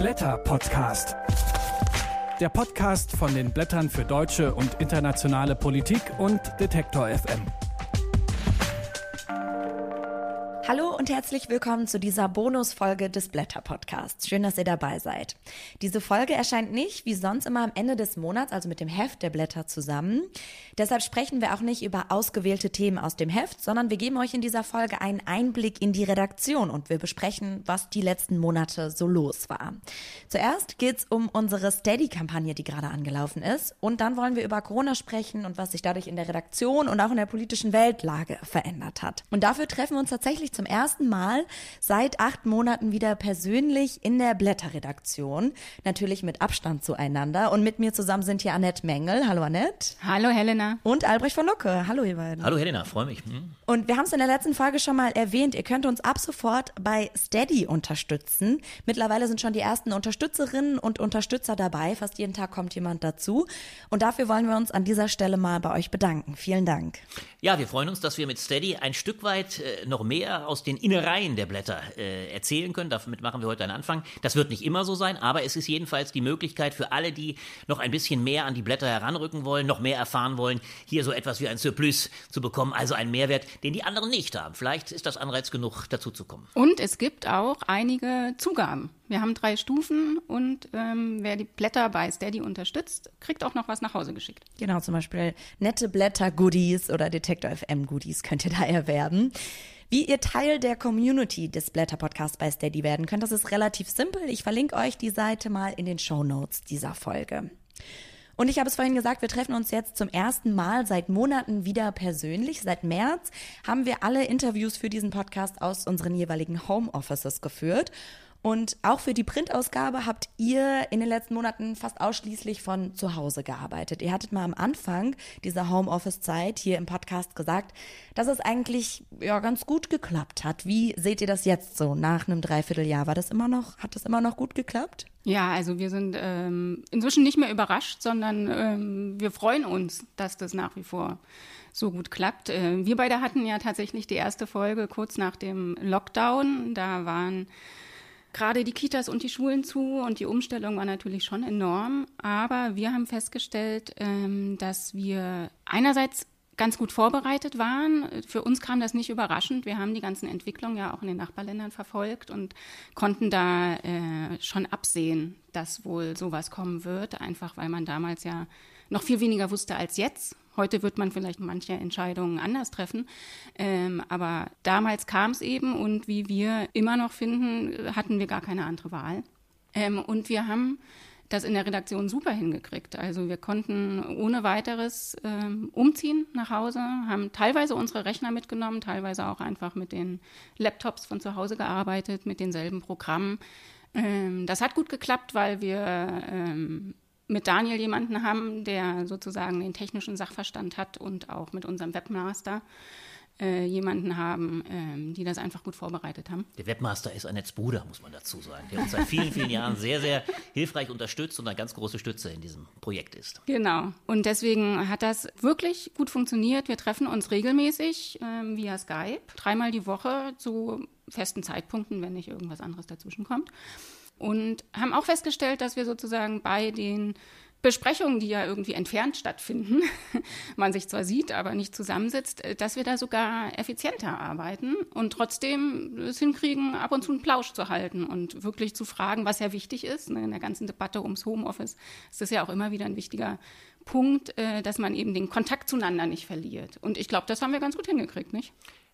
Blätter Podcast. Der Podcast von den Blättern für deutsche und internationale Politik und Detektor FM. Hallo und herzlich willkommen zu dieser Bonusfolge des Blätter Podcasts. Schön, dass ihr dabei seid. Diese Folge erscheint nicht wie sonst immer am Ende des Monats, also mit dem Heft der Blätter zusammen. Deshalb sprechen wir auch nicht über ausgewählte Themen aus dem Heft, sondern wir geben euch in dieser Folge einen Einblick in die Redaktion und wir besprechen, was die letzten Monate so los war. Zuerst geht's um unsere Steady-Kampagne, die gerade angelaufen ist. Und dann wollen wir über Corona sprechen und was sich dadurch in der Redaktion und auch in der politischen Weltlage verändert hat. Und dafür treffen wir uns tatsächlich zum ersten Mal seit acht Monaten wieder persönlich in der Blätterredaktion. Natürlich mit Abstand zueinander. Und mit mir zusammen sind hier Annette Mengel. Hallo Annette. Hallo Helena. Und Albrecht von Lucke. Hallo ihr beiden. Hallo Helena, freue mich. Hm. Und wir haben es in der letzten Folge schon mal erwähnt. Ihr könnt uns ab sofort bei Steady unterstützen. Mittlerweile sind schon die ersten Unterstützerinnen und Unterstützer dabei. Fast jeden Tag kommt jemand dazu. Und dafür wollen wir uns an dieser Stelle mal bei euch bedanken. Vielen Dank. Ja, wir freuen uns, dass wir mit Steady ein Stück weit äh, noch mehr aus den Innereien der Blätter äh, erzählen können. Damit machen wir heute einen Anfang. Das wird nicht immer so sein, aber es ist jedenfalls die Möglichkeit für alle, die noch ein bisschen mehr an die Blätter heranrücken wollen, noch mehr erfahren wollen, hier so etwas wie ein Surplus zu bekommen, also einen Mehrwert, den die anderen nicht haben. Vielleicht ist das Anreiz genug, dazu zu kommen. Und es gibt auch einige Zugaben. Wir haben drei Stufen und ähm, wer die Blätter bei Steady unterstützt, kriegt auch noch was nach Hause geschickt. Genau, zum Beispiel nette Blätter-Goodies oder Detektor FM-Goodies könnt ihr da erwerben. Wie ihr Teil der Community des Blätter Podcasts bei Steady werden könnt, das ist relativ simpel. Ich verlinke euch die Seite mal in den Show Notes dieser Folge. Und ich habe es vorhin gesagt, wir treffen uns jetzt zum ersten Mal seit Monaten wieder persönlich. Seit März haben wir alle Interviews für diesen Podcast aus unseren jeweiligen Homeoffices geführt. Und auch für die Printausgabe habt ihr in den letzten Monaten fast ausschließlich von zu Hause gearbeitet. Ihr hattet mal am Anfang dieser Homeoffice-Zeit hier im Podcast gesagt, dass es eigentlich ja ganz gut geklappt hat. Wie seht ihr das jetzt so nach einem Dreivierteljahr? War das immer noch, hat das immer noch gut geklappt? Ja, also wir sind ähm, inzwischen nicht mehr überrascht, sondern ähm, wir freuen uns, dass das nach wie vor so gut klappt. Äh, wir beide hatten ja tatsächlich die erste Folge kurz nach dem Lockdown. Da waren gerade die Kitas und die Schulen zu und die Umstellung war natürlich schon enorm. Aber wir haben festgestellt, ähm, dass wir einerseits ganz gut vorbereitet waren. Für uns kam das nicht überraschend. Wir haben die ganzen Entwicklungen ja auch in den Nachbarländern verfolgt und konnten da äh, schon absehen, dass wohl sowas kommen wird, einfach weil man damals ja noch viel weniger wusste als jetzt. Heute wird man vielleicht manche Entscheidungen anders treffen. Ähm, aber damals kam es eben und wie wir immer noch finden, hatten wir gar keine andere Wahl. Ähm, und wir haben das in der Redaktion super hingekriegt. Also wir konnten ohne weiteres ähm, umziehen nach Hause, haben teilweise unsere Rechner mitgenommen, teilweise auch einfach mit den Laptops von zu Hause gearbeitet, mit denselben Programmen. Ähm, das hat gut geklappt, weil wir ähm, mit Daniel jemanden haben, der sozusagen den technischen Sachverstand hat und auch mit unserem Webmaster äh, jemanden haben, ähm, die das einfach gut vorbereitet haben. Der Webmaster ist Annettes Bruder, muss man dazu sagen, der uns seit vielen, vielen Jahren sehr, sehr hilfreich unterstützt und eine ganz große Stütze in diesem Projekt ist. Genau. Und deswegen hat das wirklich gut funktioniert. Wir treffen uns regelmäßig ähm, via Skype, dreimal die Woche zu festen Zeitpunkten, wenn nicht irgendwas anderes dazwischen kommt und haben auch festgestellt, dass wir sozusagen bei den Besprechungen, die ja irgendwie entfernt stattfinden, man sich zwar sieht, aber nicht zusammensitzt, dass wir da sogar effizienter arbeiten und trotzdem es hinkriegen, ab und zu einen Plausch zu halten und wirklich zu fragen, was ja wichtig ist. Ne, in der ganzen Debatte ums Homeoffice ist das ja auch immer wieder ein wichtiger Punkt, äh, dass man eben den Kontakt zueinander nicht verliert. Und ich glaube, das haben wir ganz gut hingekriegt, nicht?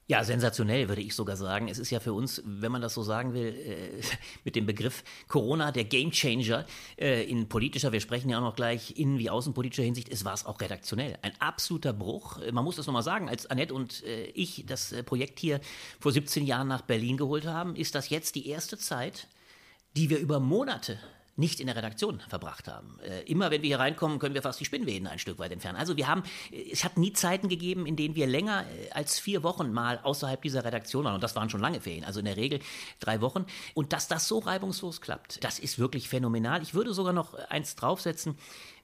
Ja, sensationell würde ich sogar sagen. Es ist ja für uns, wenn man das so sagen will, äh, mit dem Begriff Corona der Gamechanger äh, in politischer, wir sprechen ja auch noch gleich innen- wie außenpolitischer Hinsicht, es war es auch redaktionell. Ein absoluter Bruch. Man muss das nochmal sagen, als Annette und äh, ich das äh, Projekt hier vor 17 Jahren nach Berlin geholt haben, ist das jetzt die erste Zeit, die wir über Monate nicht in der Redaktion verbracht haben. Äh, immer wenn wir hier reinkommen, können wir fast die Spinnweben ein Stück weit entfernen. Also wir haben, äh, es hat nie Zeiten gegeben, in denen wir länger äh, als vier Wochen mal außerhalb dieser Redaktion waren. Und das waren schon lange Ferien, also in der Regel drei Wochen. Und dass das so reibungslos klappt, das ist wirklich phänomenal. Ich würde sogar noch eins draufsetzen.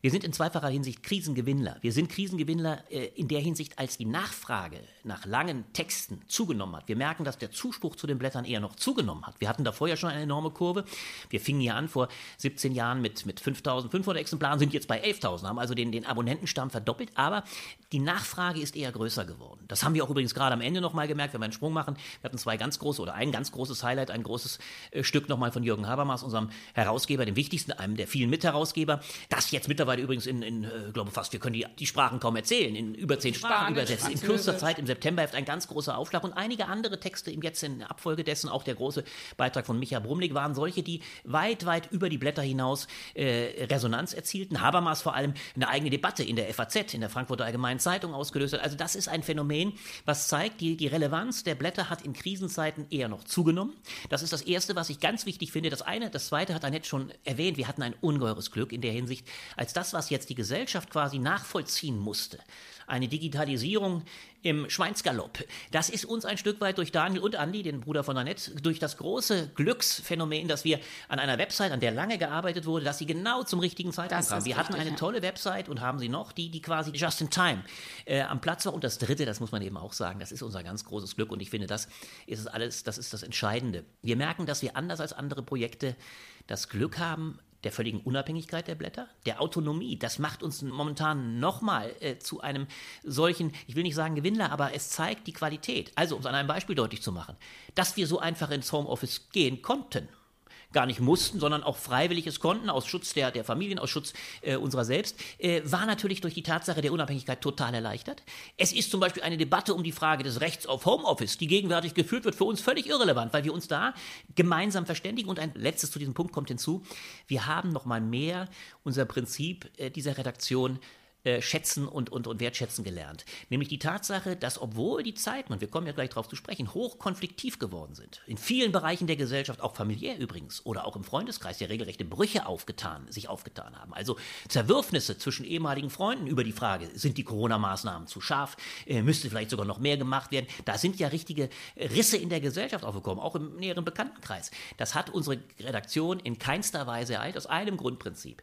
Wir sind in zweifacher Hinsicht Krisengewinnler. Wir sind Krisengewinnler äh, in der Hinsicht, als die Nachfrage nach langen Texten zugenommen hat. Wir merken, dass der Zuspruch zu den Blättern eher noch zugenommen hat. Wir hatten da vorher schon eine enorme Kurve. Wir fingen hier an vor 17 Jahren mit, mit 5.500 Exemplaren, sind jetzt bei 11.000, haben also den, den Abonnentenstamm verdoppelt. Aber die Nachfrage ist eher größer geworden. Das haben wir auch übrigens gerade am Ende nochmal gemerkt, wenn wir einen Sprung machen. Wir hatten zwei ganz große oder ein ganz großes Highlight, ein großes äh, Stück nochmal von Jürgen Habermas, unserem Herausgeber, dem wichtigsten, einem der vielen Mitherausgeber. Das jetzt mittlerweile übrigens in, in äh, glaube fast, wir können die, die Sprachen kaum erzählen, in über zehn Sprachen übersetzt. In kürzester Zeit, im September ein ganz großer Aufschlag und einige andere Texte im jetzt in Abfolge dessen, auch der große Beitrag von Micha Brumlik, waren solche, die weit, weit über die Blätter hinaus äh, Resonanz erzielten. Habermas vor allem eine eigene Debatte in der FAZ, in der Frankfurter Allgemeinen Zeitung ausgelöst hat. Also das ist ein Phänomen, was zeigt, die, die Relevanz der Blätter hat in Krisenzeiten eher noch zugenommen. Das ist das Erste, was ich ganz wichtig finde. Das eine, das Zweite hat Annette schon erwähnt. Wir hatten ein ungeheures Glück in der Hinsicht, als das, was jetzt die Gesellschaft quasi nachvollziehen musste. Eine Digitalisierung im Schweinsgalopp. Das ist uns ein Stück weit durch Daniel und Andi, den Bruder von Annette, durch das große Glücksphänomen, dass wir an einer Website, an der lange gearbeitet wurde, dass sie genau zum richtigen Zeitpunkt kam. Wir hatten eine ja. tolle Website und haben sie noch, die, die quasi just in time äh, am Platz war. Und das Dritte, das muss man eben auch sagen, das ist unser ganz großes Glück und ich finde, das ist es alles, das ist das Entscheidende. Wir merken, dass wir anders als andere Projekte das Glück haben, der völligen Unabhängigkeit der Blätter, der Autonomie. Das macht uns momentan nochmal äh, zu einem solchen, ich will nicht sagen Gewinnler, aber es zeigt die Qualität. Also, um es an einem Beispiel deutlich zu machen, dass wir so einfach ins Homeoffice gehen konnten gar nicht mussten, sondern auch freiwillig es konnten, aus Schutz der, der Familien, aus Schutz äh, unserer selbst, äh, war natürlich durch die Tatsache der Unabhängigkeit total erleichtert. Es ist zum Beispiel eine Debatte um die Frage des Rechts auf Homeoffice, die gegenwärtig geführt wird, für uns völlig irrelevant, weil wir uns da gemeinsam verständigen. Und ein letztes zu diesem Punkt kommt hinzu, wir haben noch mal mehr unser Prinzip äh, dieser Redaktion äh, schätzen und, und, und wertschätzen gelernt. Nämlich die Tatsache, dass obwohl die Zeiten, und wir kommen ja gleich darauf zu sprechen, hochkonfliktiv geworden sind, in vielen Bereichen der Gesellschaft, auch familiär übrigens, oder auch im Freundeskreis, ja regelrechte Brüche aufgetan, sich aufgetan haben. Also Zerwürfnisse zwischen ehemaligen Freunden über die Frage, sind die Corona-Maßnahmen zu scharf, äh, müsste vielleicht sogar noch mehr gemacht werden. Da sind ja richtige Risse in der Gesellschaft aufgekommen, auch im näheren Bekanntenkreis. Das hat unsere Redaktion in keinster Weise ereilt, aus einem Grundprinzip.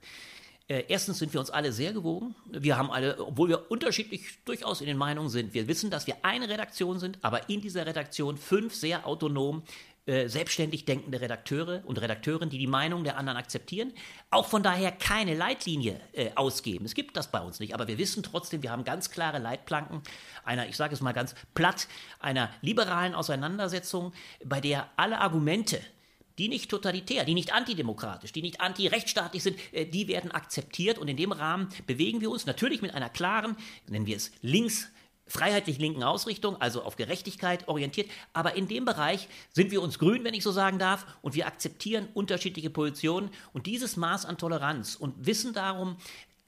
Äh, erstens sind wir uns alle sehr gewogen. Wir haben alle, obwohl wir unterschiedlich durchaus in den Meinungen sind, wir wissen, dass wir eine Redaktion sind, aber in dieser Redaktion fünf sehr autonom äh, selbstständig denkende Redakteure und Redakteurinnen, die die Meinung der anderen akzeptieren, auch von daher keine Leitlinie äh, ausgeben. Es gibt das bei uns nicht, aber wir wissen trotzdem, wir haben ganz klare Leitplanken einer, ich sage es mal ganz platt, einer liberalen Auseinandersetzung, bei der alle Argumente, die nicht totalitär, die nicht antidemokratisch, die nicht antirechtsstaatlich sind, äh, die werden akzeptiert und in dem Rahmen bewegen wir uns natürlich mit einer klaren, nennen wir es links, freiheitlich linken Ausrichtung, also auf Gerechtigkeit orientiert. Aber in dem Bereich sind wir uns grün, wenn ich so sagen darf, und wir akzeptieren unterschiedliche Positionen und dieses Maß an Toleranz und wissen darum,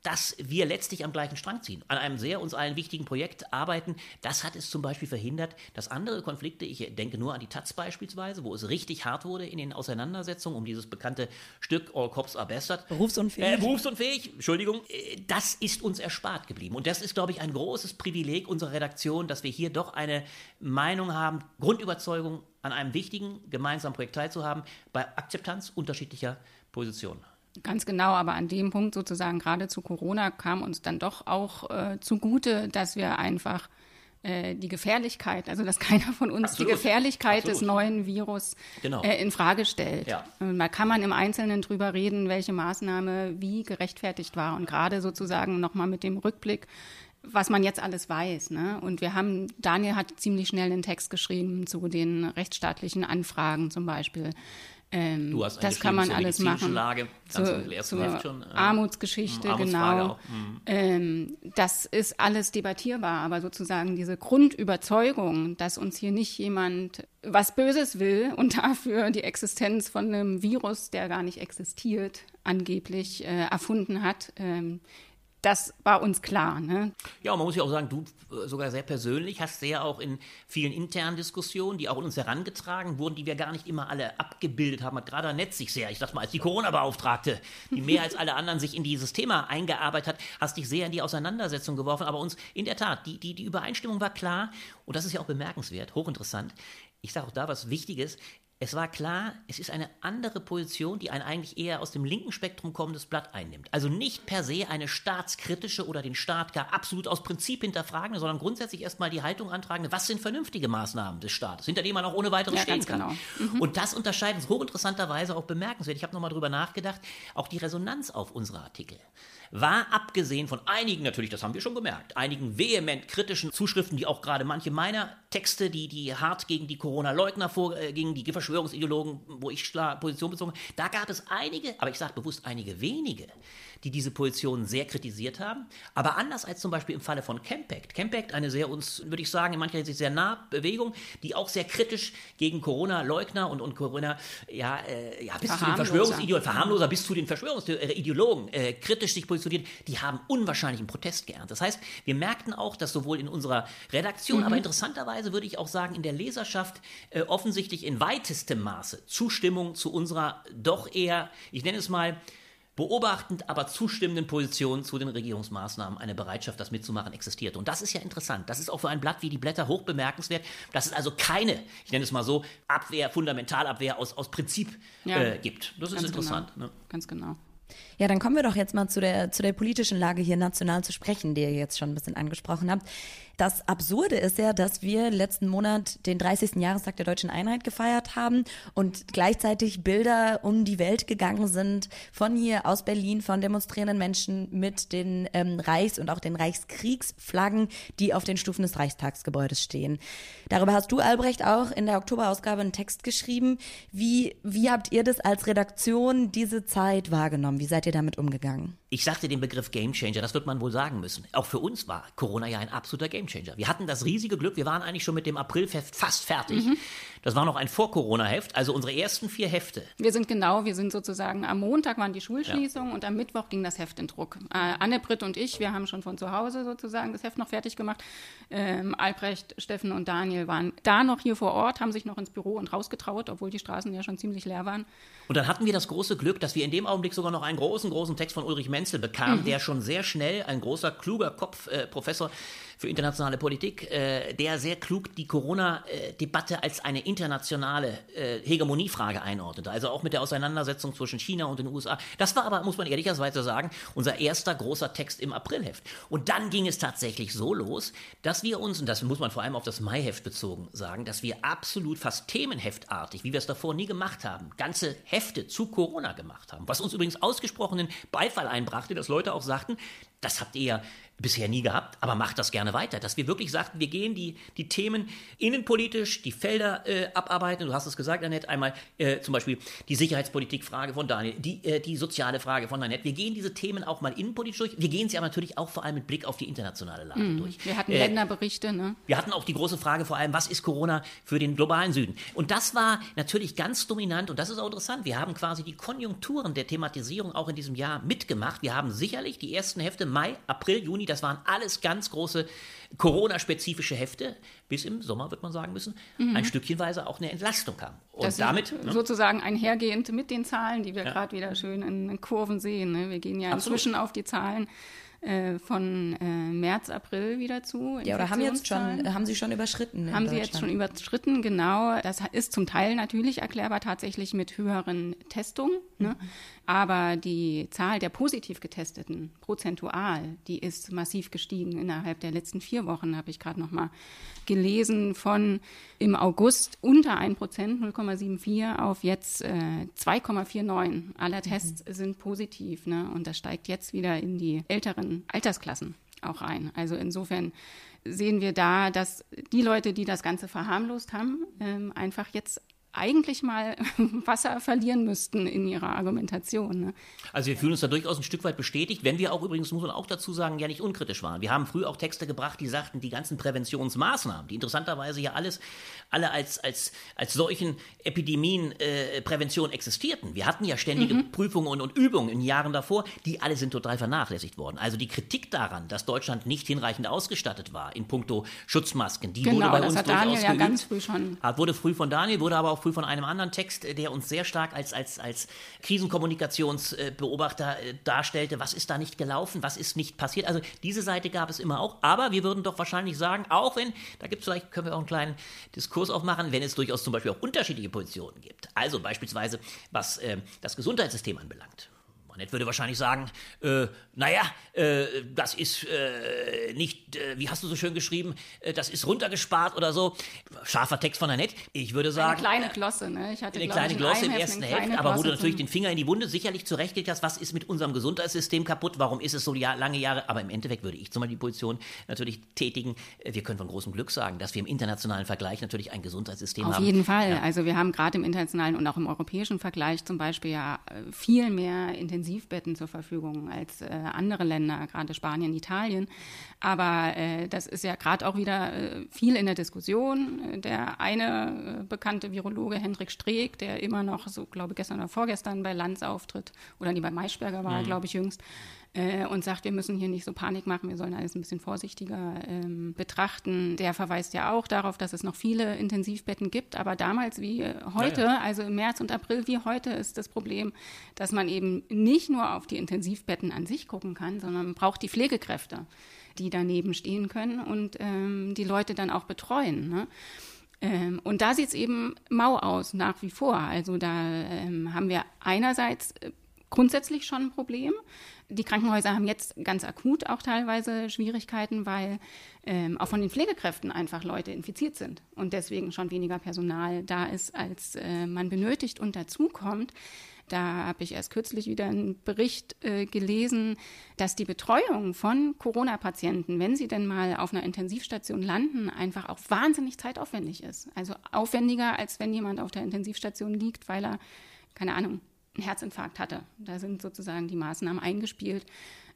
dass wir letztlich am gleichen Strang ziehen, an einem sehr uns allen wichtigen Projekt arbeiten. Das hat es zum Beispiel verhindert, dass andere Konflikte, ich denke nur an die Taz beispielsweise, wo es richtig hart wurde in den Auseinandersetzungen um dieses bekannte Stück All Cops Are Bastard. Berufsunfähig. Äh, berufsunfähig, Entschuldigung. Äh, das ist uns erspart geblieben. Und das ist, glaube ich, ein großes Privileg unserer Redaktion, dass wir hier doch eine Meinung haben, Grundüberzeugung an einem wichtigen gemeinsamen Projekt teilzuhaben, bei Akzeptanz unterschiedlicher Positionen. Ganz genau, aber an dem Punkt sozusagen gerade zu Corona kam uns dann doch auch äh, zugute, dass wir einfach äh, die Gefährlichkeit, also dass keiner von uns Absolut. die Gefährlichkeit Absolut. des neuen Virus genau. äh, in Frage stellt. Ja. Da kann man im Einzelnen drüber reden, welche Maßnahme wie gerechtfertigt war und gerade sozusagen nochmal mit dem Rückblick was man jetzt alles weiß. Ne? Und wir haben, Daniel hat ziemlich schnell einen Text geschrieben zu den rechtsstaatlichen Anfragen zum Beispiel. Ähm, du hast das kann man alles machen. Lage, zur, zur schon, äh, Armutsgeschichte, hm, genau. Mhm. Ähm, das ist alles debattierbar, aber sozusagen diese Grundüberzeugung, dass uns hier nicht jemand was Böses will und dafür die Existenz von einem Virus, der gar nicht existiert, angeblich äh, erfunden hat, ähm, das war uns klar. Ne? Ja, und man muss ja auch sagen, du äh, sogar sehr persönlich hast sehr auch in vielen internen Diskussionen, die auch an uns herangetragen wurden, die wir gar nicht immer alle abgebildet haben, hat gerade Annette sich sehr, ich sag mal, als die Corona-Beauftragte, die mehr als alle anderen sich in dieses Thema eingearbeitet hat, hast dich sehr in die Auseinandersetzung geworfen. Aber uns in der Tat, die, die, die Übereinstimmung war klar und das ist ja auch bemerkenswert, hochinteressant. Ich sage auch da was Wichtiges es war klar, es ist eine andere Position, die ein eigentlich eher aus dem linken Spektrum kommendes Blatt einnimmt. Also nicht per se eine staatskritische oder den Staat gar absolut aus Prinzip hinterfragende, sondern grundsätzlich erstmal die Haltung antragende, was sind vernünftige Maßnahmen des Staates, hinter denen man auch ohne weiteres Ja, stehen kann. genau. Und das unterscheidet hochinteressanterweise auch bemerkenswert. Ich habe nochmal drüber nachgedacht, auch die Resonanz auf unsere Artikel war abgesehen von einigen, natürlich, das haben wir schon gemerkt, einigen vehement kritischen Zuschriften, die auch gerade manche meiner Texte, die, die hart gegen die Corona-Leugner vorgingen, die Verschwörungsideologen, wo ich Position bezogen da gab es einige, aber ich sage bewusst einige wenige, die diese Position sehr kritisiert haben. Aber anders als zum Beispiel im Falle von Campact. Campact, eine sehr uns, würde ich sagen, in mancher Hinsicht sehr nah Bewegung, die auch sehr kritisch gegen Corona-Leugner und, und Corona, ja, äh, ja bis zu den. Verschwörungsideologen, Verharmloser bis zu den Verschwörungsideologen äh, kritisch sich positioniert, die haben unwahrscheinlichen Protest geerntet. Das heißt, wir merkten auch, dass sowohl in unserer Redaktion, aber interessanterweise würde ich auch sagen, in der Leserschaft äh, offensichtlich in weitestem Maße Zustimmung zu unserer doch eher, ich nenne es mal, beobachtend, aber zustimmenden Position zu den Regierungsmaßnahmen eine Bereitschaft, das mitzumachen, existiert. Und das ist ja interessant. Das ist auch für ein Blatt wie die Blätter hoch bemerkenswert, dass es also keine, ich nenne es mal so, Abwehr, Fundamentalabwehr aus, aus Prinzip Ja. äh, gibt. Das ist Ganz interessant. Genau. Ne? Ganz genau. Ja, dann kommen wir doch jetzt mal zu der, zu der politischen Lage hier national zu sprechen, die ihr jetzt schon ein bisschen angesprochen habt. Das Absurde ist ja, dass wir letzten Monat den 30. Jahrestag der deutschen Einheit gefeiert haben und gleichzeitig Bilder um die Welt gegangen sind von hier aus Berlin, von demonstrierenden Menschen mit den ähm, Reichs- und auch den Reichskriegsflaggen, die auf den Stufen des Reichstagsgebäudes stehen. Darüber hast du, Albrecht, auch in der Oktoberausgabe einen Text geschrieben. Wie, wie habt ihr das als Redaktion diese Zeit wahrgenommen? Wie seid ihr damit umgegangen? Ich sagte den Begriff Gamechanger, das wird man wohl sagen müssen. Auch für uns war Corona ja ein absoluter Gamechanger. Wir hatten das riesige Glück, wir waren eigentlich schon mit dem Aprilheft fast fertig. Das war noch ein Vor-Corona-Heft, also unsere ersten vier Hefte. Wir sind genau, wir sind sozusagen, am Montag waren die Schulschließungen und am Mittwoch ging das Heft in Druck. Äh, Anne, Britt und ich, wir haben schon von zu Hause sozusagen das Heft noch fertig gemacht. Ähm, Albrecht, Steffen und Daniel waren da noch hier vor Ort, haben sich noch ins Büro und rausgetraut, obwohl die Straßen ja schon ziemlich leer waren. Und dann hatten wir das große Glück, dass wir in dem Augenblick sogar noch einen großen, großen Text von Ulrich Menzel bekamen, der schon sehr schnell, ein großer, kluger Kopf, äh, Professor für internationale Politik, äh, der sehr klug die Corona-Debatte als eine internationale äh, Hegemoniefrage einordnete. Also auch mit der Auseinandersetzung zwischen China und den USA. Das war aber, muss man ehrlicherweise sagen, unser erster großer Text im Aprilheft. Und dann ging es tatsächlich so los, dass wir uns, und das muss man vor allem auf das Maiheft bezogen sagen, dass wir absolut fast themenheftartig, wie wir es davor nie gemacht haben, ganze Hefte zu Corona gemacht haben. Was uns übrigens ausgesprochenen Beifall einbrachte, dass Leute auch sagten, das habt ihr ja bisher nie gehabt, aber macht das gerne weiter. Dass wir wirklich sagten, wir gehen die, die Themen innenpolitisch, die Felder äh, abarbeiten. Du hast es gesagt, Annette, einmal äh, zum Beispiel die Sicherheitspolitik-Frage von Daniel, die, äh, die soziale Frage von Annette. Wir gehen diese Themen auch mal innenpolitisch durch. Wir gehen sie aber natürlich auch vor allem mit Blick auf die internationale Lage durch. Wir hatten Äh, Länderberichte, ne? wir hatten auch die große Frage vor allem, was ist Corona für den globalen Süden? Und das war natürlich ganz dominant und das ist auch interessant. Wir haben quasi die Konjunkturen der Thematisierung auch in diesem Jahr mitgemacht. Wir haben sicherlich die ersten Hefte Mai, April, Juni, das waren alles ganz große Corona-spezifische Hefte, bis im Sommer, wird man sagen müssen, ein Stückchenweise auch eine Entlastung kam. Und Mhm. Das damit, ne, sozusagen einhergehend mit den Zahlen, die wir gerade wieder schön in, in Kurven sehen. Ne? Wir gehen ja Absolut. inzwischen auf die Zahlen äh, von äh, März, April wieder zu. Ja, oder haben jetzt schon, haben sie schon überschritten? Haben sie jetzt schon überschritten, genau. Das ist zum Teil natürlich erklärbar tatsächlich mit höheren Testungen. Ne? Aber die Zahl der positiv Getesteten prozentual, die ist massiv gestiegen innerhalb der letzten vier Wochen, habe ich gerade noch mal gelesen, von im August unter 1 Prozent, 0,74 auf jetzt äh, 2,49 aller Tests sind positiv. Ne? Und das steigt jetzt wieder in die älteren Altersklassen auch ein. Also insofern sehen wir da, dass die Leute, die das Ganze verharmlost haben, ähm, einfach jetzt eigentlich mal Wasser verlieren müssten in ihrer Argumentation. Ne? Also wir fühlen uns da durchaus ein Stück weit bestätigt, wenn wir auch übrigens, muss man auch dazu sagen, ja nicht unkritisch waren. Wir haben früh auch Texte gebracht, die sagten, die ganzen Präventionsmaßnahmen, die interessanterweise ja alles, alle als, als, als solchen Epidemien äh, Prävention existierten. Wir hatten ja ständige Prüfungen und, und Übungen in Jahren davor, die alle sind total vernachlässigt worden. Also die Kritik daran, dass Deutschland nicht hinreichend ausgestattet war in puncto Schutzmasken, die Genau, wurde bei uns hat Daniel durchaus ja geübt. ganz früh schon Wurde früh von Daniel, wurde aber auch früh von einem anderen Text, äh, der uns sehr stark als, als, als Krisenkommunikationsbeobachter äh, darstellte. Was ist da nicht gelaufen? Was ist nicht passiert? Also diese Seite gab es immer auch. Aber wir würden doch wahrscheinlich sagen, auch wenn, da gibt es vielleicht, können wir auch einen kleinen Diskurs aufmachen, wenn es durchaus zum Beispiel auch unterschiedliche Positionen gibt. Also beispielsweise, was äh, das Gesundheitssystem anbelangt. Annette würde wahrscheinlich sagen, äh, naja, äh, das ist äh, nicht, äh, wie hast du so schön geschrieben, äh, das ist runtergespart oder so. Scharfer Text von Annette. Ich würde sagen. Eine kleine Glosse, ne? Ich hatte, eine kleine Glosse im ersten Hälfte, aber wo du natürlich den Finger in die Wunde sicherlich zurechtgelegt hast, was ist mit unserem Gesundheitssystem kaputt, warum ist es so lange Jahre, aber im Endeffekt würde ich zum Beispiel die Position natürlich tätigen, äh, wir können von großem Glück sagen, dass wir im internationalen Vergleich natürlich ein Gesundheitssystem Auf haben. Auf jeden Fall. Ja. Also wir haben gerade im internationalen und auch im europäischen Vergleich zum Beispiel ja viel mehr Intensivbetten zur Verfügung als äh, andere Länder, gerade Spanien, Italien. Aber äh, das ist ja gerade auch wieder äh, viel in der Diskussion. Der eine äh, bekannte Virologe, Hendrik Streeck, der immer noch, so glaube ich, gestern oder vorgestern bei Lanz auftritt, oder nie bei Maischberger war, mhm. glaube ich, jüngst, äh, und sagt, wir müssen hier nicht so Panik machen, wir sollen alles ein bisschen vorsichtiger ähm, betrachten. Der verweist ja auch darauf, dass es noch viele Intensivbetten gibt, aber damals wie heute, ja, ja. also im März und April wie heute, ist das Problem, dass man eben nicht nur auf die Intensivbetten an sich gucken kann, sondern man braucht die Pflegekräfte, die daneben stehen können und ähm, die Leute dann auch betreuen. Ne? Ähm, und da sieht es eben mau aus, nach wie vor. Also da ähm, haben wir einerseits äh, grundsätzlich schon ein Problem. Die Krankenhäuser haben jetzt ganz akut auch teilweise Schwierigkeiten, weil ähm, auch von den Pflegekräften einfach Leute infiziert sind und deswegen schon weniger Personal da ist, als äh, man benötigt. Und dazu kommt, da habe ich erst kürzlich wieder einen Bericht äh, gelesen, dass die Betreuung von Corona-Patienten, wenn sie denn mal auf einer Intensivstation landen, einfach auch wahnsinnig zeitaufwendig ist. Also aufwendiger, als wenn jemand auf der Intensivstation liegt, weil er, keine Ahnung, einen Herzinfarkt hatte. Da sind sozusagen die Maßnahmen eingespielt.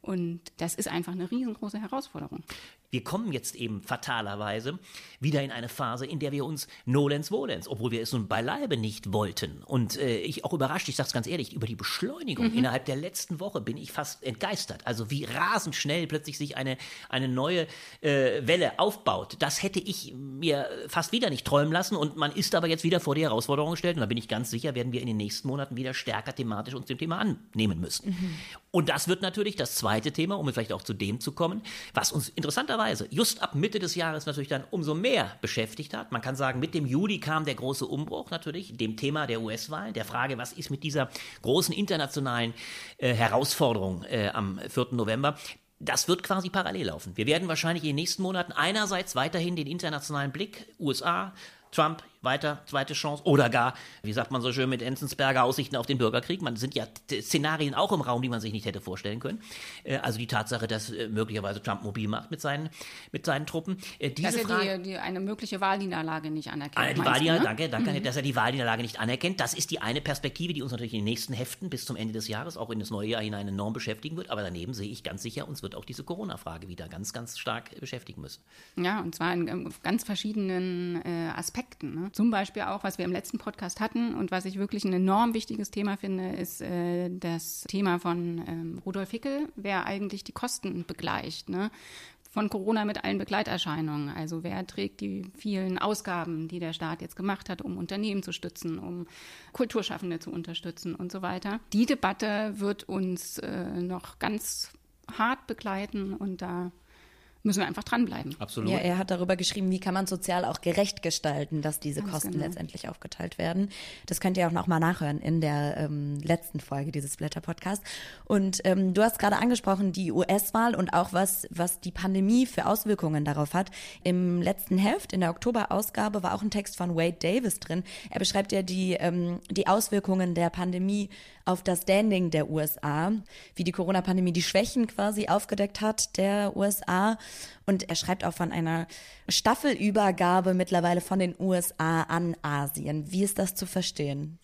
Und das ist einfach eine riesengroße Herausforderung. Wir kommen jetzt eben fatalerweise wieder in eine Phase, in der wir uns nolens volens, obwohl wir es nun beileibe nicht wollten. Und äh, ich auch überrascht, ich sage es ganz ehrlich, über die Beschleunigung mhm. innerhalb der letzten Woche bin ich fast entgeistert. Also wie rasend schnell plötzlich sich eine, eine neue äh, Welle aufbaut. Das hätte ich mir fast wieder nicht träumen lassen. Und man ist aber jetzt wieder vor die Herausforderung gestellt. Und da bin ich ganz sicher, werden wir in den nächsten Monaten wieder stärker thematisch uns dem Thema annehmen müssen. Mhm. Und das wird natürlich das zweite Thema, um vielleicht auch zu dem zu kommen, was uns interessanterweise Weise just ab Mitte des Jahres natürlich dann umso mehr beschäftigt hat. Man kann sagen, mit dem Juli kam der große Umbruch natürlich, dem Thema der US-Wahlen, der Frage, was ist mit dieser großen internationalen äh, Herausforderung äh, am 4. November. Das wird quasi parallel laufen. Wir werden wahrscheinlich in den nächsten Monaten einerseits weiterhin den internationalen Blick USA, Trump, weiter, zweite Chance oder gar, wie sagt man so schön mit Enzensberger, Aussichten auf den Bürgerkrieg. Man sind ja Szenarien auch im Raum, die man sich nicht hätte vorstellen können. Äh, also die Tatsache, dass äh, möglicherweise Trump mobil macht mit seinen, mit seinen Truppen. Äh, diese dass er Frage, die, die, eine mögliche Wahlniederlage nicht anerkennt. Ah, die Wahlniederlage, ne? danke, danke, mhm. dass er die Wahlniederlage nicht anerkennt. Das ist die eine Perspektive, die uns natürlich in den nächsten Heften bis zum Ende des Jahres, auch in das neue Jahr hinein enorm beschäftigen wird. Aber daneben sehe ich ganz sicher, uns wird auch diese Corona-Frage wieder ganz, ganz stark beschäftigen müssen. Ja, und zwar in ganz verschiedenen äh, Aspekten. Ne? Zum Beispiel auch, was wir im letzten Podcast hatten und was ich wirklich ein enorm wichtiges Thema finde, ist äh, das Thema von ähm, Rudolf Hickel, wer eigentlich die Kosten begleicht. Ne? von Corona mit allen Begleiterscheinungen. Also wer trägt die vielen Ausgaben, die der Staat jetzt gemacht hat, um Unternehmen zu stützen, um Kulturschaffende zu unterstützen und so weiter. Die Debatte wird uns äh, noch ganz hart begleiten und da müssen wir einfach dranbleiben. Absolut. Ja, er hat darüber geschrieben, wie kann man sozial auch gerecht gestalten, dass diese Ganz Kosten genau. letztendlich aufgeteilt werden. Das könnt ihr auch noch mal nachhören in der ähm, letzten Folge dieses Blätter-Podcast. Und ähm, du hast gerade angesprochen, die US-Wahl und auch was, was die Pandemie für Auswirkungen darauf hat. Im letzten Heft, in der Oktober-Ausgabe, war auch ein Text von Wade Davis drin. Er beschreibt ja die, ähm, die Auswirkungen der Pandemie auf das Standing der USA, wie die Corona-Pandemie die Schwächen quasi aufgedeckt hat der USA. Und er schreibt auch von einer Staffelübergabe mittlerweile von den USA an Asien. Wie ist das zu verstehen?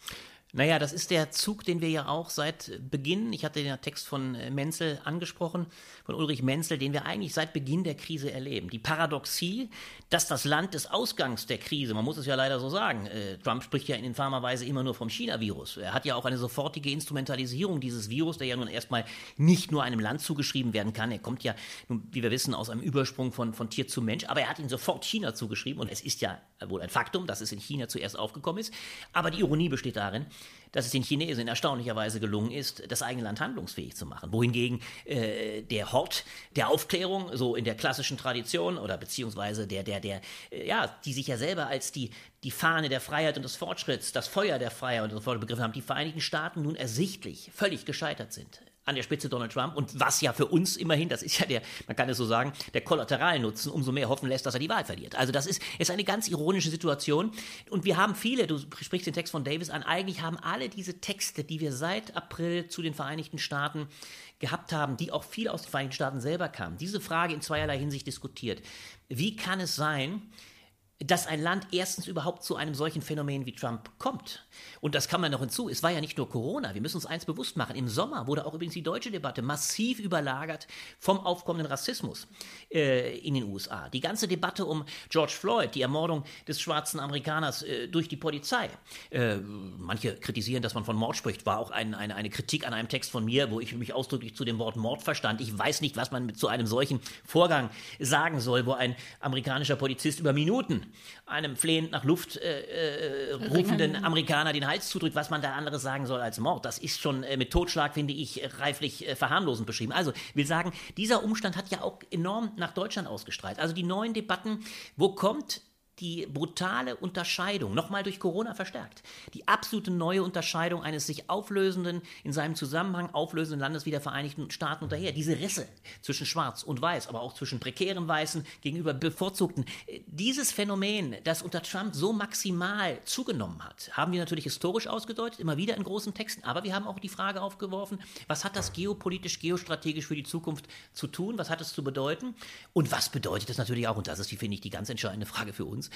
Naja, das ist der Zug, den wir ja auch seit Beginn, ich hatte den Text von äh, Menzel angesprochen, von Ulrich Menzel, den wir eigentlich seit Beginn der Krise erleben. Die Paradoxie, dass das Land des Ausgangs der Krise, man muss es ja leider so sagen, äh, Trump spricht ja in infamer Weise immer nur vom China-Virus. Er hat ja auch eine sofortige Instrumentalisierung dieses Virus, der ja nun erstmal nicht nur einem Land zugeschrieben werden kann. Er kommt ja, wie wir wissen, aus einem Übersprung von, von Tier zu Mensch, aber er hat ihn sofort China zugeschrieben und es ist ja wohl ein Faktum, dass es in China zuerst aufgekommen ist. Aber die Ironie besteht darin, dass es den Chinesen in erstaunlicher Weise gelungen ist, das eigene Land handlungsfähig zu machen. Wohingegen äh, der Hort der Aufklärung, so in der klassischen Tradition oder beziehungsweise der, der, der, äh, ja, die sich ja selber als die, die Fahne der Freiheit und des Fortschritts, das Feuer der Freiheit und so begriffen haben, die Vereinigten Staaten nun ersichtlich völlig gescheitert sind an der Spitze Donald Trump und was ja für uns immerhin, das ist ja der, man kann es so sagen, der Kollateralnutzen umso mehr hoffen lässt, dass er die Wahl verliert. Also das ist, ist eine ganz ironische Situation und wir haben viele, du sprichst den Text von Davis an, eigentlich haben alle diese Texte, die wir seit April zu den Vereinigten Staaten gehabt haben, die auch viel aus den Vereinigten Staaten selber kamen, diese Frage in zweierlei Hinsicht diskutiert. Wie kann es sein, dass ein Land erstens überhaupt zu einem solchen Phänomen wie Trump kommt. Und das kann man noch hinzu. Es war ja nicht nur Corona. Wir müssen uns eins bewusst machen. Im Sommer wurde auch übrigens die deutsche Debatte massiv überlagert vom aufkommenden Rassismus äh, in den USA. Die ganze Debatte um George Floyd, die Ermordung des schwarzen Amerikaners äh, durch die Polizei. Äh, manche kritisieren, dass man von Mord spricht. War auch ein, eine, eine Kritik an einem Text von mir, wo ich mich ausdrücklich zu dem Wort Mord verstand. Ich weiß nicht, was man zu einem solchen Vorgang sagen soll, wo ein amerikanischer Polizist über Minuten einem flehend nach Luft äh, äh, rufenden Amerikaner den Hals zudrückt, was man da anderes sagen soll als Mord. Das ist schon äh, mit Totschlag, finde ich, reiflich äh, verharmlosend beschrieben. Also, will sagen, dieser Umstand hat ja auch enorm nach Deutschland ausgestrahlt. Also die neuen Debatten, wo kommt die brutale Unterscheidung, nochmal durch Corona verstärkt, die absolute neue Unterscheidung eines sich auflösenden, in seinem Zusammenhang auflösenden Landes wie der Vereinigten Staaten unterher. Diese Risse zwischen Schwarz und Weiß, aber auch zwischen prekären Weißen gegenüber bevorzugten. Dieses Phänomen, das unter Trump so maximal zugenommen hat, haben wir natürlich historisch ausgedeutet, immer wieder in großen Texten, aber wir haben auch die Frage aufgeworfen, was hat das geopolitisch, geostrategisch für die Zukunft zu tun, was hat es zu bedeuten? Und was bedeutet das natürlich auch, und das ist, finde ich, die ganz entscheidende Frage für uns, uns.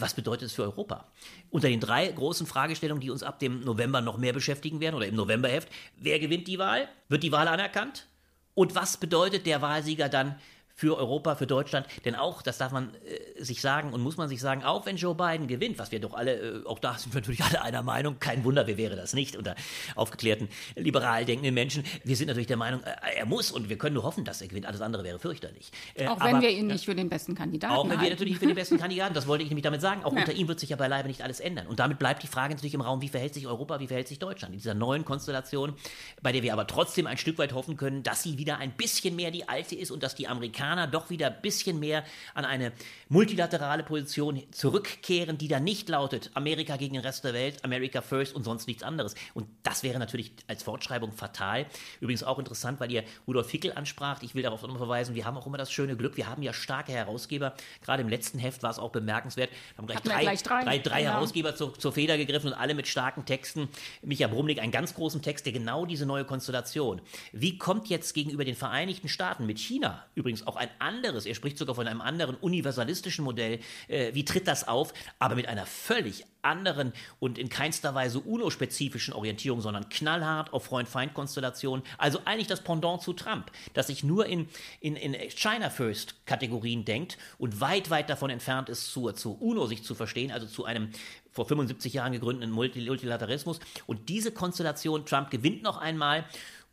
Was bedeutet es für Europa? Unter den drei großen Fragestellungen, die uns ab dem November noch mehr beschäftigen werden oder im Novemberheft, wer gewinnt die Wahl? Wird die Wahl anerkannt? Und was bedeutet der Wahlsieger dann für Europa, für Deutschland. Denn auch, das darf man äh, sich sagen und muss man sich sagen, auch wenn Joe Biden gewinnt, was wir doch alle, äh, auch da sind wir natürlich alle einer Meinung, kein Wunder, wer wäre das nicht unter aufgeklärten, liberal denkenden Menschen. Wir sind natürlich der Meinung, äh, er muss und wir können nur hoffen, dass er gewinnt. Alles andere wäre fürchterlich. Äh, auch wenn aber, wir ihn nicht für den besten Kandidaten Auch wenn halten. wir natürlich für den besten Kandidaten, das wollte ich nämlich damit sagen, auch ja. unter ihm wird sich ja beileibe nicht alles ändern. Und damit bleibt die Frage natürlich im Raum, wie verhält sich Europa, wie verhält sich Deutschland in dieser neuen Konstellation, bei der wir aber trotzdem ein Stück weit hoffen können, dass sie wieder ein bisschen mehr die alte ist und dass die Amerikaner doch wieder bisschen mehr an eine multilaterale Position zurückkehren, die dann nicht lautet, Amerika gegen den Rest der Welt, America first und sonst nichts anderes. Und das wäre natürlich als Fortschreibung fatal. Übrigens auch interessant, weil ihr Rudolf Hickel anspracht. Ich will darauf nochmal verweisen, wir haben auch immer das schöne Glück, wir haben ja starke Herausgeber. Gerade im letzten Heft war es auch bemerkenswert. Wir haben gleich drei, gleich drei, drei, drei genau. Herausgeber zur, zur Feder gegriffen und alle mit starken Texten. Micha Brumlik, einen ganz großen Text, der genau diese neue Konstellation. Wie kommt jetzt gegenüber den Vereinigten Staaten mit China übrigens auch ein anderes er spricht sogar von einem anderen universalistischen Modell. Äh, wie tritt das auf? Aber mit einer völlig anderen und in keinster Weise UNO-spezifischen Orientierung, sondern knallhart auf Freund-Feind-Konstellationen. Also eigentlich das Pendant zu Trump, das sich nur in, in, in China-First-Kategorien denkt und weit, weit davon entfernt ist, zu, zu UNO sich zu verstehen, also zu einem vor 75 Jahren gegründeten Multilateralismus. Und diese Konstellation, Trump gewinnt noch einmal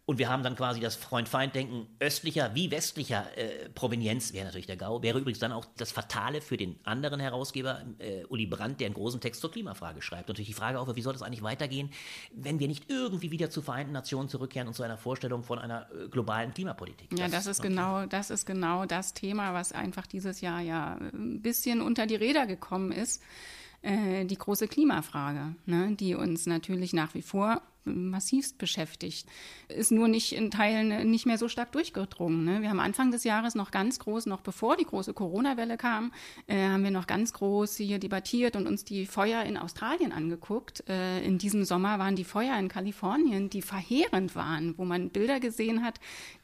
und wir haben dann quasi das Freund-Feind-Denken östlicher wie westlicher äh, Provenienz, wäre natürlich der GAU, wäre übrigens dann auch das Fatale für den anderen Herausgeber, äh, Uli Brandt, der einen großen Text zur Klimafrage schreibt. Und natürlich die Frage auch, wie soll das eigentlich weitergehen, wenn wir nicht irgendwie wieder zu Vereinten Nationen zurückkehren und zu einer Vorstellung von einer äh, globalen Klimapolitik. Ja, das, das ist genau, das ist genau das Thema, was einfach dieses Jahr ja ein bisschen unter die Räder gekommen ist. Äh, die große Klimafrage, ne, die uns natürlich nach wie vor massivst beschäftigt. Ist nur nicht in Teilen nicht mehr so stark durchgedrungen. Ne? Wir haben Anfang des Jahres noch ganz groß, noch bevor die große Corona-Welle kam, äh, haben wir noch ganz groß hier debattiert und uns die Feuer in Australien angeguckt. Äh, in diesem Sommer waren die Feuer in Kalifornien, die verheerend waren, wo man Bilder gesehen hat,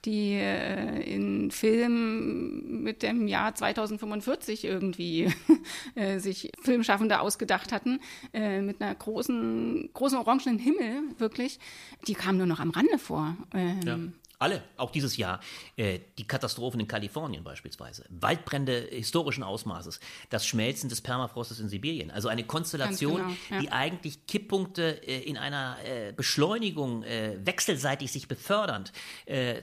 die äh, in Filmen mit dem Jahr 2045 irgendwie äh, sich Filmschaffende ausgedacht hatten, äh, mit einer großen, großen orangenen Himmel, wirklich, die kamen nur noch am Rande vor. Ähm, ja. Alle, auch dieses Jahr. Äh, die Katastrophen in Kalifornien beispielsweise. Waldbrände historischen Ausmaßes. Das Schmelzen des Permafrostes in Sibirien. Also eine Konstellation, genau, ja. die eigentlich Kipppunkte äh, in einer äh, Beschleunigung wechselseitig sich befördernd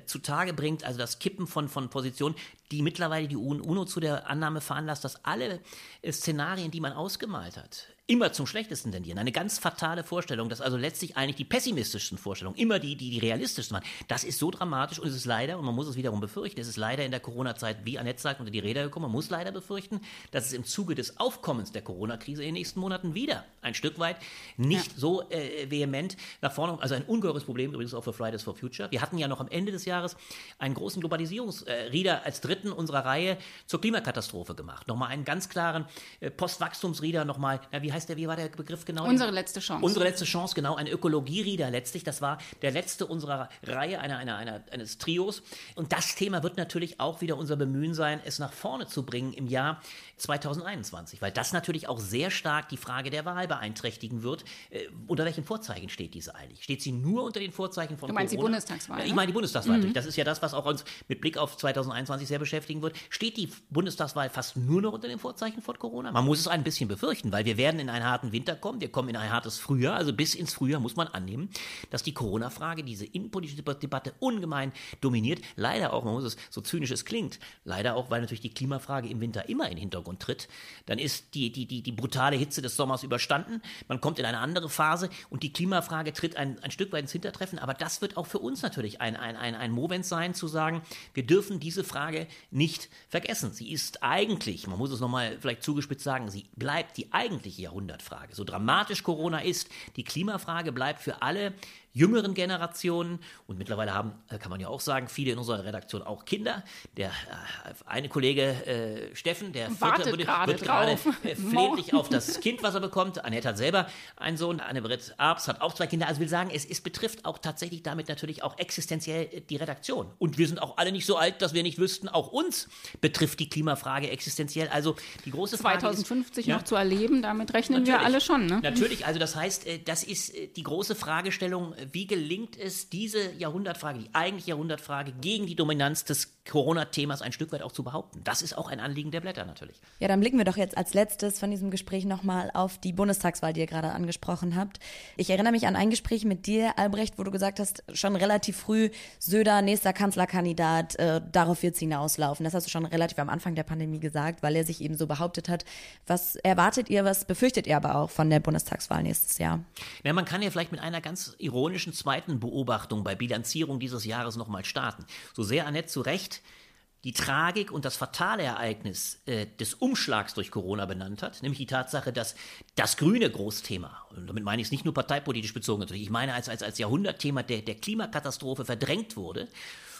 zutage bringt. Also das Kippen von, von Positionen, die mittlerweile die UNO zu der Annahme veranlasst, dass alle Szenarien, die man ausgemalt hat, immer zum Schlechtesten tendieren. Eine ganz fatale Vorstellung, dass also letztlich eigentlich die pessimistischsten Vorstellungen immer die, die, die realistischsten waren. Das ist so dramatisch und es ist leider, und man muss es wiederum befürchten, es ist leider in der Corona-Zeit, wie Annette sagt, unter die Räder gekommen, man muss leider befürchten, dass es im Zuge des Aufkommens der Corona-Krise in den nächsten Monaten wieder ein Stück weit nicht ja. so äh, vehement nach vorne, also ein ungeheures Problem übrigens auch für Fridays for Future. Wir hatten ja noch am Ende des Jahres einen großen Globalisierungsrieder äh, als dritten unserer Reihe zur Klimakatastrophe gemacht. Nochmal einen ganz klaren äh, Postwachstumsrieder, nochmal, na, wie heißt der, wie war der Begriff genau? Unsere letzte Chance. Unsere letzte Chance, genau, ein Ökologie-Reader letztlich. Das war der letzte unserer Reihe, einer, einer, einer, eines Trios. Und das Thema wird natürlich auch wieder unser Bemühen sein, es nach vorne zu bringen im Jahr 2021, weil das natürlich auch sehr stark die Frage der Wahl beeinträchtigen wird. Äh, unter welchen Vorzeichen steht diese eigentlich? Steht sie nur unter den Vorzeichen von Du meinst Corona? die Bundestagswahl? Ja, ich meine die Bundestagswahl. Mhm. Das ist ja das, was auch uns mit Blick auf 2021 sehr beschäftigen wird. Steht die Bundestagswahl fast nur noch unter den Vorzeichen von Corona? Man muss es ein bisschen befürchten, weil wir werden in einen harten Winter kommen. Wir kommen in ein hartes Frühjahr. Also bis ins Frühjahr muss man annehmen, dass die Corona-Frage, diese innenpolitische Debatte ungemein dominiert. Leider auch, man muss es so zynisch es klingt, leider auch, weil natürlich die Klimafrage im Winter immer in den Hintergrund tritt. Dann ist die, die, die, die brutale Hitze des Sommers überstanden. Man kommt in eine andere Phase und die Klimafrage tritt ein, ein Stück weit ins Hintertreffen. Aber das wird auch für uns natürlich ein, ein, ein, ein Moment sein, zu sagen, wir dürfen diese Frage nicht vergessen. Sie ist eigentlich, man muss es nochmal vielleicht zugespitzt sagen, sie bleibt die eigentliche Jahrhundertfrage. So dramatisch Corona ist, die Klimafrage bleibt für alle jüngeren Generationen und mittlerweile haben, äh, kann man ja auch sagen, viele in unserer Redaktion auch Kinder. Der äh, eine Kollege äh, Steffen, der Wartet vierte, wird gerade äh, flehentlich auf das Kind, was er bekommt. Annette hat selber einen Sohn, Anne-Britt Arps hat auch zwei Kinder. Also will sagen, es, es betrifft auch tatsächlich damit natürlich auch existenziell die Redaktion. Und wir sind auch alle nicht so alt, dass wir nicht wüssten, auch uns betrifft die Klimafrage existenziell. Also die große Frage 2050 ist, noch ja, zu erleben, damit rechnen wir alle schon. Ne? Natürlich, also das heißt, das ist die große Fragestellung, wie gelingt es, diese Jahrhundertfrage, die eigentliche Jahrhundertfrage gegen die Dominanz des Corona-Themas ein Stück weit auch zu behaupten? Das ist auch ein Anliegen der Blätter natürlich. Ja, dann blicken wir doch jetzt als letztes von diesem Gespräch nochmal auf die Bundestagswahl, die ihr gerade angesprochen habt. Ich erinnere mich an ein Gespräch mit dir, Albrecht, wo du gesagt hast, schon relativ früh, Söder, nächster Kanzlerkandidat, äh, darauf wird es hinauslaufen. Das hast du schon relativ am Anfang der Pandemie gesagt, weil er sich eben so behauptet hat. Was erwartet ihr, was befürchtet ihr aber auch von der Bundestagswahl nächstes Jahr? Ja, man kann ja vielleicht mit einer ganz ironischen zweiten Beobachtung bei Bilanzierung dieses Jahres nochmal starten. So sehr Annette zu Recht die Tragik und das fatale Ereignis äh, des Umschlags durch Corona benannt hat, nämlich die Tatsache, dass das grüne Großthema, und damit meine ich es nicht nur parteipolitisch bezogen natürlich, ich meine als, als, als Jahrhundertthema der, der Klimakatastrophe verdrängt wurde,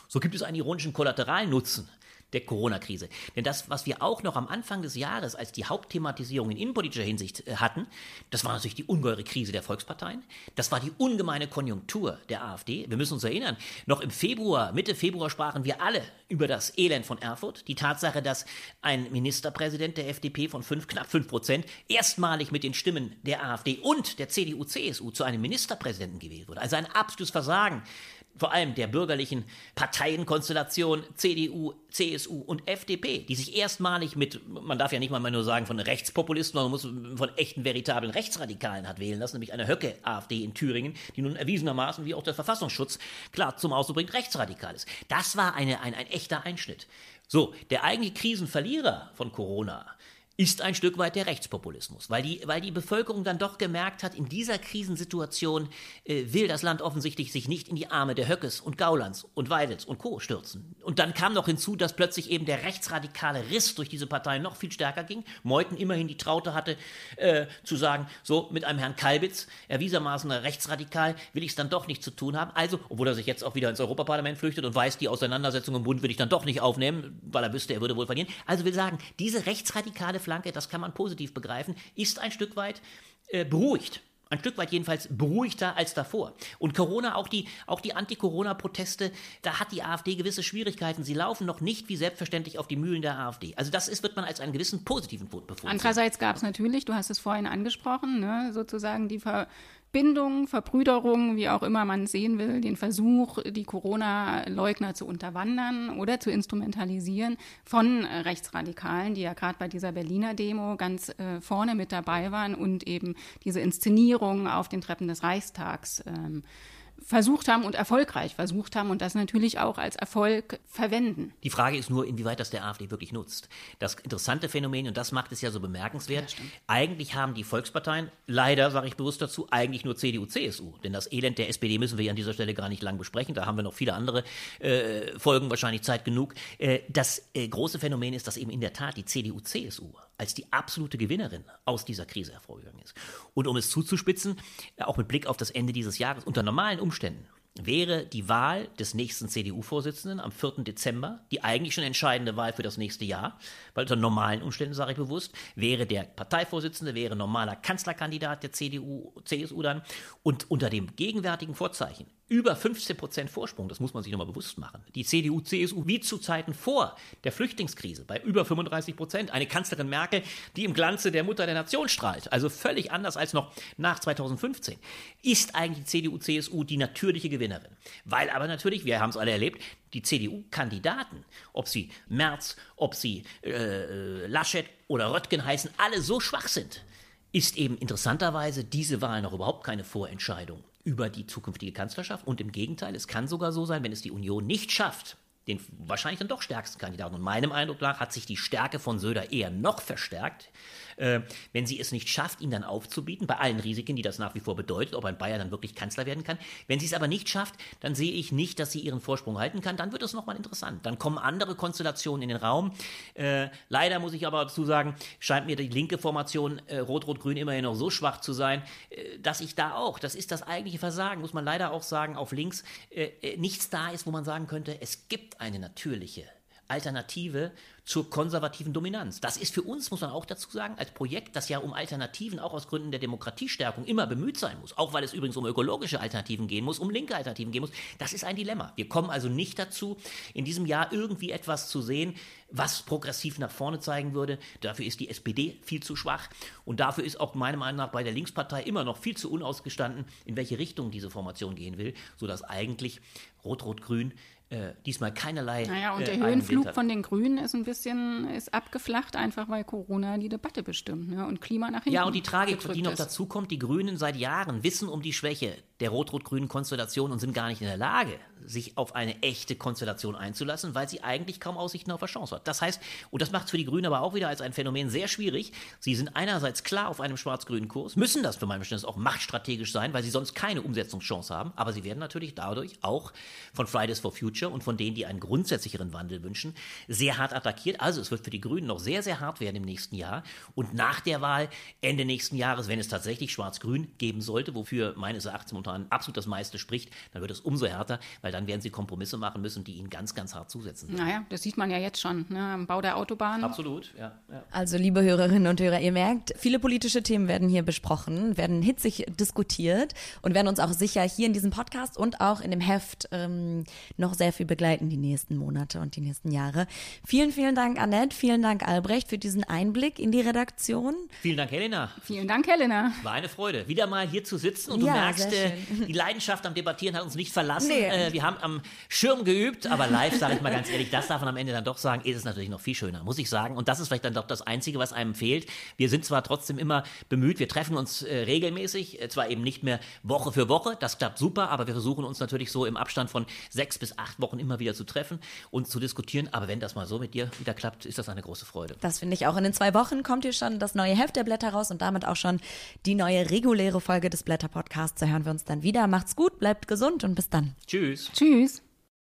so gibt es einen ironischen Kollateralnutzen der Corona-Krise. Denn das, was wir auch noch am Anfang des Jahres als die Hauptthematisierung in innenpolitischer Hinsicht äh, hatten, das war natürlich die ungeheure Krise der Volksparteien. Das war die ungemeine Konjunktur der AfD. Wir müssen uns erinnern, noch im Februar, Mitte Februar sprachen wir alle über das Elend von Erfurt. Die Tatsache, dass ein Ministerpräsident der FDP von fünf, knapp fünf Prozent erstmalig mit den Stimmen der AfD und der CDU, CSU zu einem Ministerpräsidenten gewählt wurde. Also ein absolutes Versagen vor allem der bürgerlichen Parteienkonstellation CDU, CSU und FDP, die sich erstmalig mit, man darf ja nicht mal nur sagen von Rechtspopulisten, man muss von echten, veritablen Rechtsradikalen hat wählen lassen, nämlich eine Höcke-AfD in Thüringen, die nun erwiesenermaßen, wie auch der Verfassungsschutz klar zum Ausdruck bringt, rechtsradikal ist. Das war eine, ein, ein echter Einschnitt. So, der eigentliche Krisenverlierer von Corona, ist ein Stück weit der Rechtspopulismus, weil die, weil die Bevölkerung dann doch gemerkt hat, in dieser Krisensituation äh, will das Land offensichtlich sich nicht in die Arme der Höckes und Gaulands und Weidels und Co. stürzen. Und dann kam noch hinzu, dass plötzlich eben der rechtsradikale Riss durch diese Partei noch viel stärker ging. Meuthen immerhin die Traute hatte, äh, zu sagen, so mit einem Herrn Kalbitz, erwiesermaßen rechtsradikal, will ich es dann doch nicht zu tun haben. Also, obwohl er sich jetzt auch wieder ins Europaparlament flüchtet und weiß, die Auseinandersetzung im Bund will ich dann doch nicht aufnehmen, weil er wüsste, er würde wohl verlieren. Also will sagen, diese rechtsradikale Flanke, das kann man positiv begreifen, ist ein Stück weit äh, beruhigt. Ein Stück weit jedenfalls beruhigter als davor. Und Corona, auch die, auch die Anti-Corona-Proteste, da hat die AfD gewisse Schwierigkeiten. Sie laufen noch nicht wie selbstverständlich auf die Mühlen der AfD. Also das ist, wird man als einen gewissen positiven Punkt befunden. Andererseits gab es natürlich, du hast es vorhin angesprochen, ne, sozusagen die Ver Bindung, Verbrüderung, wie auch immer man sehen will, den Versuch, die Corona-Leugner zu unterwandern oder zu instrumentalisieren von Rechtsradikalen, die ja gerade bei dieser Berliner Demo ganz äh, vorne mit dabei waren und eben diese Inszenierung auf den Treppen des Reichstags ähm, versucht haben und erfolgreich versucht haben und das natürlich auch als Erfolg verwenden. Die Frage ist nur, inwieweit das der AfD wirklich nutzt. Das interessante Phänomen, und das macht es ja so bemerkenswert, ja, eigentlich haben die Volksparteien, leider sage ich bewusst dazu, eigentlich nur CDU, CSU. Denn das Elend der SPD müssen wir an dieser Stelle gar nicht lang besprechen. Da haben wir noch viele andere äh, Folgen, wahrscheinlich Zeit genug. Äh, das äh, große Phänomen ist, dass eben in der Tat die CDU, CSU als die absolute Gewinnerin aus dieser Krise hervorgegangen ist. Und um es zuzuspitzen, auch mit Blick auf das Ende dieses Jahres, unter normalen Umständen wäre die Wahl des nächsten CDU-Vorsitzenden am 4. Dezember die eigentlich schon entscheidende Wahl für das nächste Jahr, weil unter normalen Umständen, sage ich bewusst, wäre der Parteivorsitzende, wäre normaler Kanzlerkandidat der CDU, CSU dann und unter dem gegenwärtigen Vorzeichen über 15 Prozent Vorsprung, das muss man sich nochmal bewusst machen. Die CDU, CSU wie zu Zeiten vor der Flüchtlingskrise bei über 35 Prozent. Eine Kanzlerin Merkel, die im Glanze der Mutter der Nation strahlt, also völlig anders als noch nach 2015, ist eigentlich die CDU, CSU die natürliche Gewinnerin. Weil aber natürlich, wir haben es alle erlebt, die CDU-Kandidaten, ob sie Merz, ob sie äh, Laschet oder Röttgen heißen, alle so schwach sind, ist eben interessanterweise diese Wahl noch überhaupt keine Vorentscheidung über die zukünftige Kanzlerschaft. Und im Gegenteil, es kann sogar so sein, wenn es die Union nicht schafft, den wahrscheinlich dann doch stärksten Kandidaten. Und meinem Eindruck nach hat sich die Stärke von Söder eher noch verstärkt, äh, wenn sie es nicht schafft, ihn dann aufzubieten, bei allen Risiken, die das nach wie vor bedeutet, ob ein Bayer dann wirklich Kanzler werden kann. Wenn sie es aber nicht schafft, dann sehe ich nicht, dass sie ihren Vorsprung halten kann. Dann wird es nochmal interessant. Dann kommen andere Konstellationen in den Raum. Äh, leider muss ich aber dazu sagen, scheint mir die linke Formation äh, Rot-Rot-Grün immerhin noch so schwach zu sein, äh, dass ich da auch, das ist das eigentliche Versagen, muss man leider auch sagen, auf links äh, äh, nichts da ist, wo man sagen könnte, es gibt eine natürliche Alternative zur konservativen Dominanz. Das ist für uns, muss man auch dazu sagen, als Projekt, das ja um Alternativen auch aus Gründen der Demokratiestärkung immer bemüht sein muss, auch weil es übrigens um ökologische Alternativen gehen muss, um linke Alternativen gehen muss, das ist ein Dilemma. Wir kommen also nicht dazu, in diesem Jahr irgendwie etwas zu sehen, was progressiv nach vorne zeigen würde. Dafür ist die SPD viel zu schwach und dafür ist auch meiner Meinung nach bei der Linkspartei immer noch viel zu unausgestanden, in welche Richtung diese Formation gehen will, sodass eigentlich Rot-Rot-Grün äh, diesmal keinerlei. Naja, und der äh, Höhenflug von den Grünen ist ein bisschen ist abgeflacht, einfach weil Corona die Debatte bestimmt ne? und Klima nach hinten. Ja, und die Tragik, die noch dazu kommt, die Grünen seit Jahren wissen um die Schwäche der rot-rot-grünen Konstellation und sind gar nicht in der Lage, sich auf eine echte Konstellation einzulassen, weil sie eigentlich kaum Aussichten auf eine Chance hat. Das heißt, und das macht es für die Grünen aber auch wieder als ein Phänomen sehr schwierig. Sie sind einerseits klar auf einem schwarz-grünen Kurs, müssen das für mein Verständnis auch machtstrategisch sein, weil sie sonst keine Umsetzungschance haben, aber sie werden natürlich dadurch auch von Fridays for Future und von denen, die einen grundsätzlicheren Wandel wünschen, sehr hart attackiert. Also es wird für die Grünen noch sehr, sehr hart werden im nächsten Jahr. Und nach der Wahl, Ende nächsten Jahres, wenn es tatsächlich schwarz-grün geben sollte, wofür meines Erachtens momentan momentan absolut das meiste spricht, dann wird es umso härter, weil dann werden sie Kompromisse machen müssen, die ihnen ganz, ganz hart zusetzen. Naja, das sieht man ja jetzt schon ne, am Bau der Autobahn. Absolut, ja, ja. Also, liebe Hörerinnen und Hörer, ihr merkt, viele politische Themen werden hier besprochen, werden hitzig diskutiert und werden uns auch sicher hier in diesem Podcast und auch in dem Heft ähm, noch sehr viel begleiten die nächsten Monate und die nächsten Jahre. Vielen, vielen Dank, Annette, vielen Dank, Albrecht, für diesen Einblick in die Redaktion. Vielen Dank, Helena. Vielen Dank, Helena. War eine Freude, wieder mal hier zu sitzen und ja, du merkst, äh, Die Leidenschaft am Debattieren hat uns nicht verlassen. Nee. Äh, wir haben am Schirm geübt, aber live, sage ich mal ganz ehrlich, das darf man am Ende dann doch sagen, ist es natürlich noch viel schöner, muss ich sagen. Und das ist vielleicht dann doch das Einzige, was einem fehlt. Wir sind zwar trotzdem immer bemüht, wir treffen uns äh, regelmäßig, äh, zwar eben nicht mehr Woche für Woche, das klappt super, aber wir versuchen uns natürlich so im Abstand von sechs bis acht Wochen immer wieder zu treffen und zu diskutieren. Aber wenn das mal so mit dir wieder klappt, ist das eine große Freude. Das finde ich auch. In den zwei Wochen kommt hier schon das neue Heft der Blätter raus und damit auch schon die neue reguläre Folge des Blätter Podcasts. Da hören wir uns dann wieder. Macht's gut, bleibt gesund und bis dann. Tschüss. Tschüss.